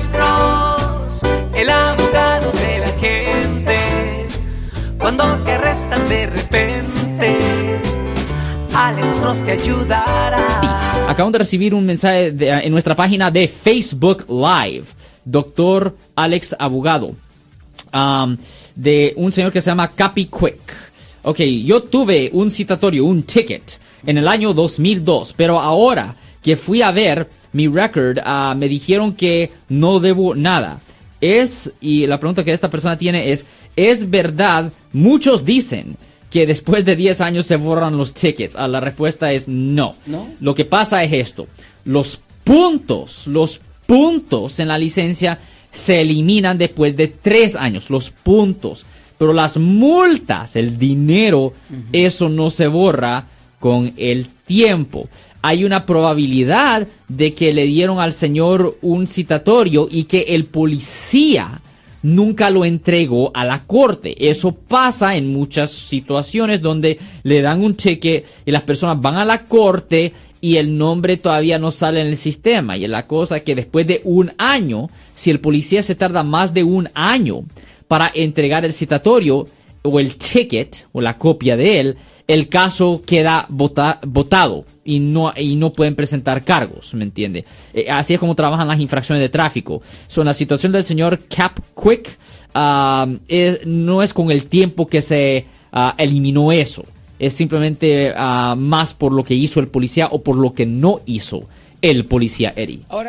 Alex Cross, el abogado de la gente. Cuando te arrestan de repente, Alex Cross te ayudará. Acabamos de recibir un mensaje en nuestra página de Facebook Live, doctor Alex Abogado, de un señor que se llama Capi Quick. Ok, yo tuve un citatorio, un ticket, en el año 2002, pero ahora que fui a ver mi record, ah, me dijeron que no debo nada. Es, y la pregunta que esta persona tiene es, ¿es verdad? Muchos dicen que después de 10 años se borran los tickets. Ah, la respuesta es no. ¿No? Lo que pasa es esto. Los puntos, los puntos en la licencia se eliminan después de 3 años. Los puntos. Pero las multas, el dinero, eso no se borra con el tiempo. Hay una probabilidad de que le dieron al señor un citatorio y que el policía nunca lo entregó a la corte. Eso pasa en muchas situaciones donde le dan un cheque y las personas van a la corte y el nombre todavía no sale en el sistema. Y la cosa es que después de un año, si el policía se tarda más de un año para entregar el citatorio o el ticket o la copia de él, el caso queda vota- votado y no, y no pueden presentar cargos, ¿me entiende? Eh, así es como trabajan las infracciones de tráfico. So, en la situación del señor Cap Quick, ah, es- no es con el tiempo que se ah, eliminó eso. Es simplemente ah, más por lo que hizo el policía o por lo que no hizo el policía Eddie. Ahora